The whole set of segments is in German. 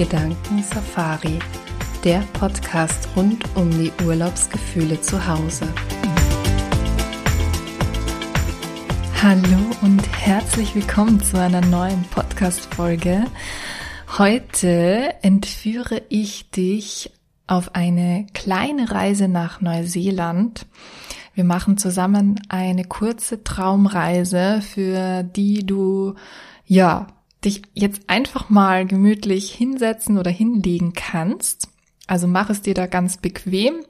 Gedanken Safari, der Podcast rund um die Urlaubsgefühle zu Hause. Hallo und herzlich willkommen zu einer neuen Podcast-Folge. Heute entführe ich dich auf eine kleine Reise nach Neuseeland. Wir machen zusammen eine kurze Traumreise, für die du, ja, dich jetzt einfach mal gemütlich hinsetzen oder hinlegen kannst. Also mach es dir da ganz bequem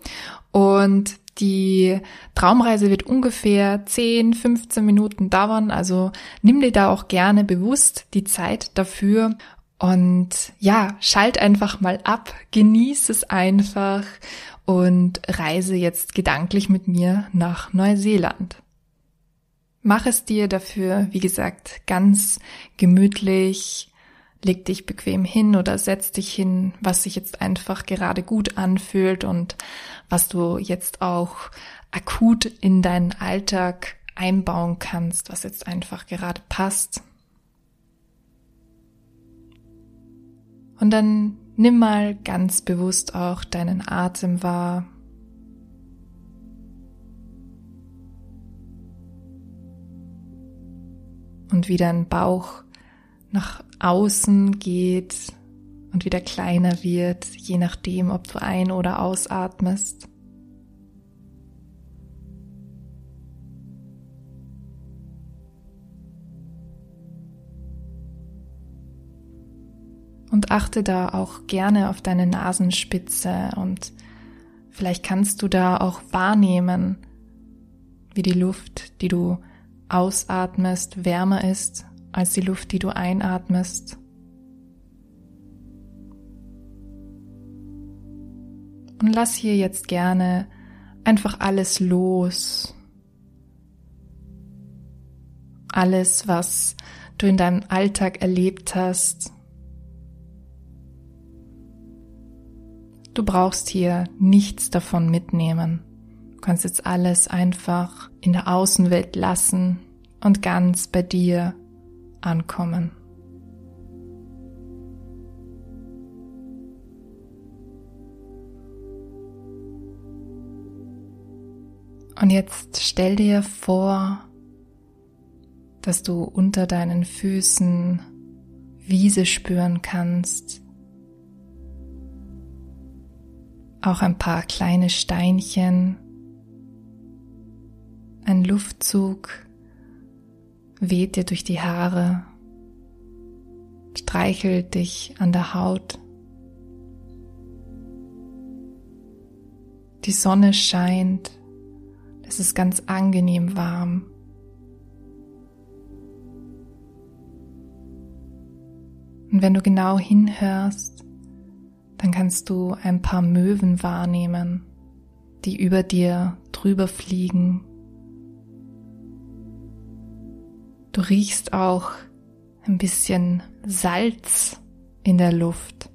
und die Traumreise wird ungefähr 10, 15 Minuten dauern, also nimm dir da auch gerne bewusst die Zeit dafür und ja, schalt einfach mal ab, genieß es einfach und reise jetzt gedanklich mit mir nach Neuseeland. Mach es dir dafür, wie gesagt, ganz gemütlich, leg dich bequem hin oder setz dich hin, was sich jetzt einfach gerade gut anfühlt und was du jetzt auch akut in deinen Alltag einbauen kannst, was jetzt einfach gerade passt. Und dann nimm mal ganz bewusst auch deinen Atem wahr. Und wie dein Bauch nach außen geht und wieder kleiner wird, je nachdem, ob du ein- oder ausatmest. Und achte da auch gerne auf deine Nasenspitze und vielleicht kannst du da auch wahrnehmen, wie die Luft, die du ausatmest, wärmer ist als die Luft, die du einatmest. Und lass hier jetzt gerne einfach alles los. Alles, was du in deinem Alltag erlebt hast, Du brauchst hier nichts davon mitnehmen. Du kannst jetzt alles einfach in der Außenwelt lassen und ganz bei dir ankommen. Und jetzt stell dir vor, dass du unter deinen Füßen Wiese spüren kannst, auch ein paar kleine Steinchen, ein Luftzug weht dir durch die Haare, streichelt dich an der Haut. Die Sonne scheint, es ist ganz angenehm warm. Und wenn du genau hinhörst, dann kannst du ein paar Möwen wahrnehmen, die über dir drüber fliegen. Du riechst auch ein bisschen Salz in der Luft.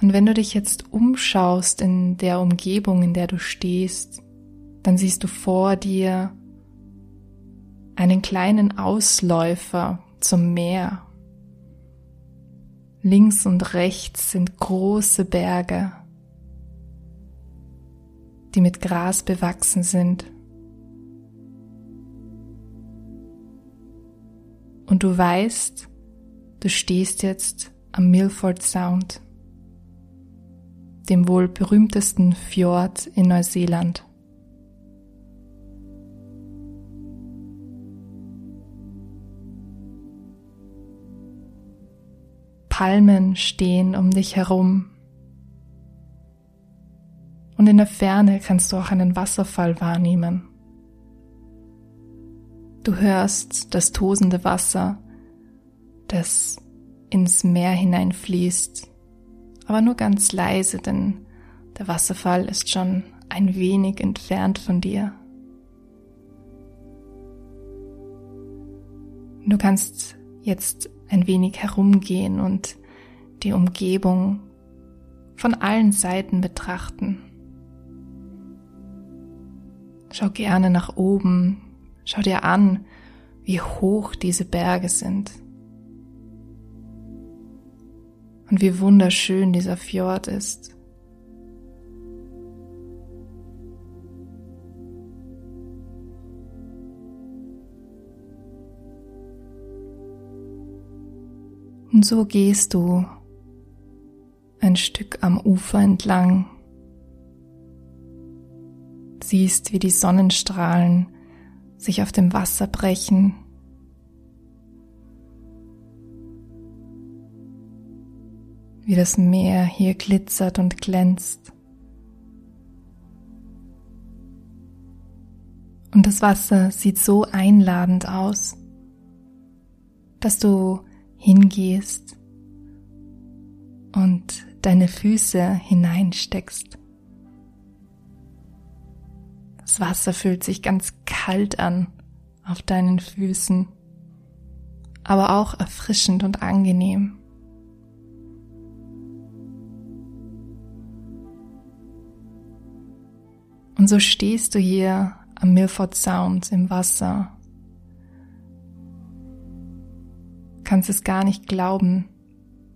Und wenn du dich jetzt umschaust in der Umgebung, in der du stehst, dann siehst du vor dir einen kleinen Ausläufer zum Meer Links und rechts sind große Berge, die mit Gras bewachsen sind. Und du weißt, du stehst jetzt am Milford Sound, dem wohl berühmtesten Fjord in Neuseeland. Palmen stehen um dich herum. Und in der Ferne kannst du auch einen Wasserfall wahrnehmen. Du hörst das tosende Wasser, das ins Meer hineinfließt, aber nur ganz leise, denn der Wasserfall ist schon ein wenig entfernt von dir. Du kannst jetzt ein wenig herumgehen und die Umgebung von allen Seiten betrachten. Schau gerne nach oben, schau dir an, wie hoch diese Berge sind. und wie wunderschön dieser Fjord ist. Und so gehst du ein Stück am Ufer entlang, siehst, wie die Sonnenstrahlen sich auf dem Wasser brechen, wie das Meer hier glitzert und glänzt. Und das Wasser sieht so einladend aus, dass du hingehst und deine Füße hineinsteckst. Das Wasser fühlt sich ganz kalt an auf deinen Füßen, aber auch erfrischend und angenehm. Und so stehst du hier am Milford Sound im Wasser kannst es gar nicht glauben,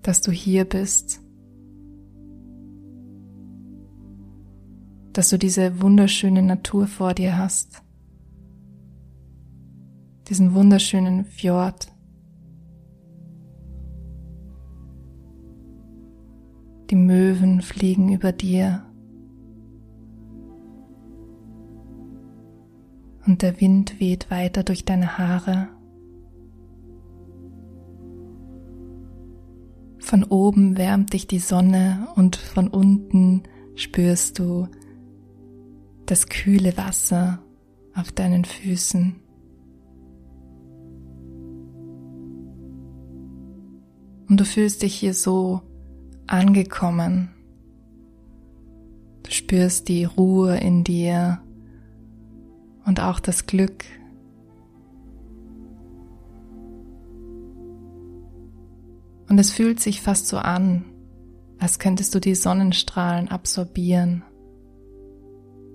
dass du hier bist, dass du diese wunderschöne Natur vor dir hast, diesen wunderschönen Fjord. Die Möwen fliegen über dir. Und der Wind weht weiter durch deine Haare. Von oben wärmt dich die Sonne und von unten spürst du das kühle Wasser auf deinen Füßen. Und du fühlst dich hier so angekommen. Du spürst die Ruhe in dir und auch das Glück, Und es fühlt sich fast so an, als könntest du die Sonnenstrahlen absorbieren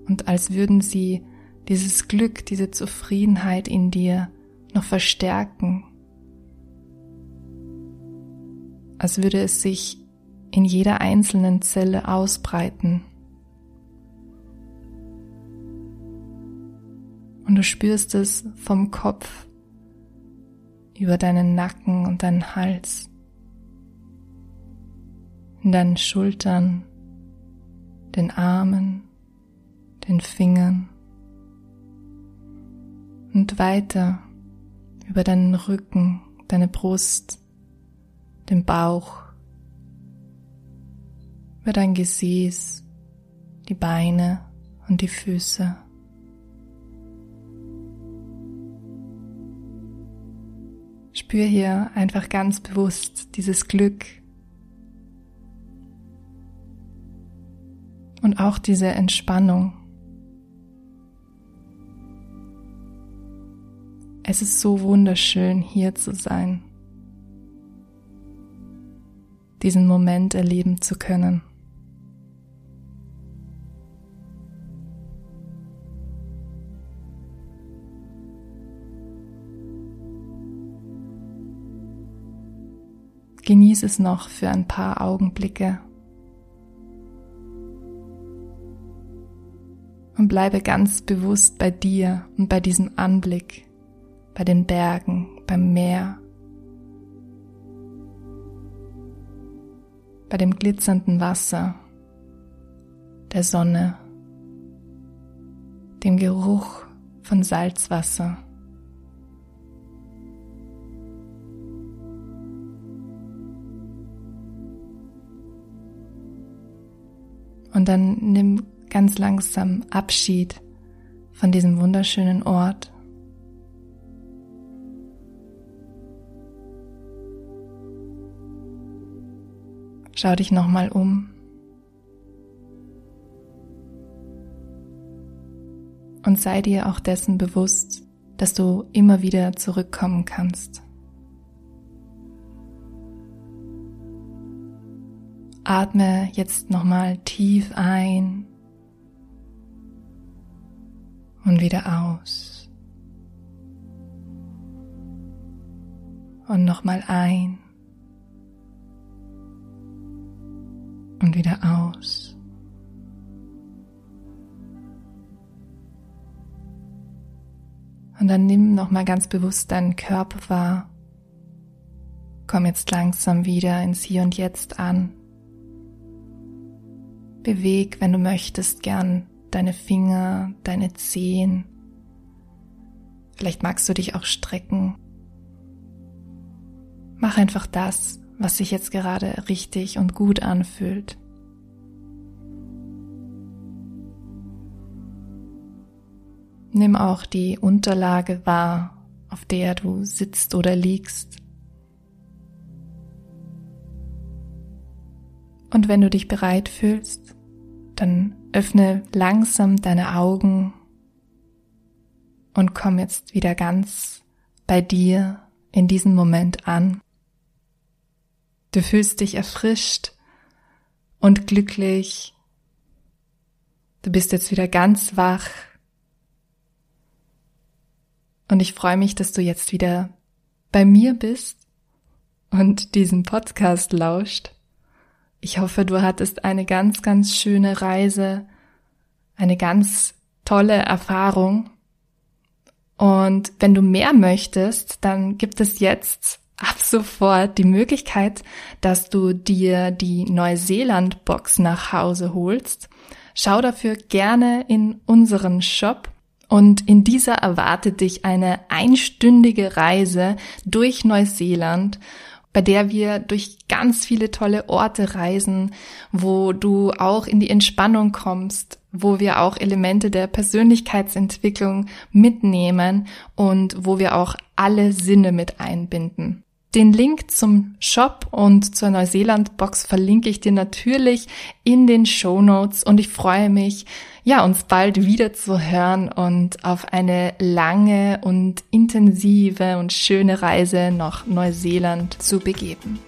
und als würden sie dieses Glück, diese Zufriedenheit in dir noch verstärken, als würde es sich in jeder einzelnen Zelle ausbreiten. Und du spürst es vom Kopf über deinen Nacken und deinen Hals in deinen Schultern, den Armen, den Fingern und weiter über deinen Rücken, deine Brust, den Bauch, über dein Gesäß, die Beine und die Füße. Spür hier einfach ganz bewusst dieses Glück, und auch diese Entspannung. Es ist so wunderschön, hier zu sein, diesen Moment erleben zu können. Genieß es noch für ein paar Augenblicke. und bleibe ganz bewusst bei dir und bei diesem Anblick, bei den Bergen, beim Meer, bei dem glitzernden Wasser, der Sonne, dem Geruch von Salzwasser. Und dann nimm ganz langsam Abschied von diesem wunderschönen Ort. Schau dich nochmal um. Und sei dir auch dessen bewusst, dass du immer wieder zurückkommen kannst. Atme jetzt nochmal tief ein und wieder aus. Und nochmal ein und wieder aus. Und dann nimm noch mal ganz bewusst deinen Körper wahr. Komm jetzt langsam wieder ins Hier und Jetzt an. Beweg, wenn du möchtest, gern deine Finger, deine Zehen. Vielleicht magst du dich auch strecken. Mach einfach das, was sich jetzt gerade richtig und gut anfühlt. Nimm auch die Unterlage wahr, auf der du sitzt oder liegst. Und wenn du dich bereit fühlst, dann öffne langsam deine Augen und komm jetzt wieder ganz bei dir in diesem Moment an. Du fühlst dich erfrischt und glücklich. Du bist jetzt wieder ganz wach. Und ich freue mich, dass du jetzt wieder bei mir bist und diesen Podcast lauscht. Ich hoffe, du hattest eine ganz, ganz schöne Reise, eine ganz tolle Erfahrung. Und wenn du mehr möchtest, dann gibt es jetzt ab sofort die Möglichkeit, dass du dir die Neuseeland-Box nach Hause holst. Schau dafür gerne in unseren Shop und in dieser erwartet dich eine einstündige Reise durch Neuseeland, bei der wir durch ganz viele tolle Orte reisen, wo du auch in die Entspannung kommst, wo wir auch Elemente der Persönlichkeitsentwicklung mitnehmen und wo wir auch alle Sinne mit einbinden. Den Link zum Shop und zur Neuseeland-Box verlinke ich dir natürlich in den Show Notes und ich freue mich, ja, uns bald wieder zu hören und auf eine lange und intensive und schöne Reise nach Neuseeland zu begeben.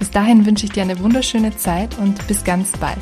Bis dahin wünsche ich dir eine wunderschöne Zeit und bis ganz bald.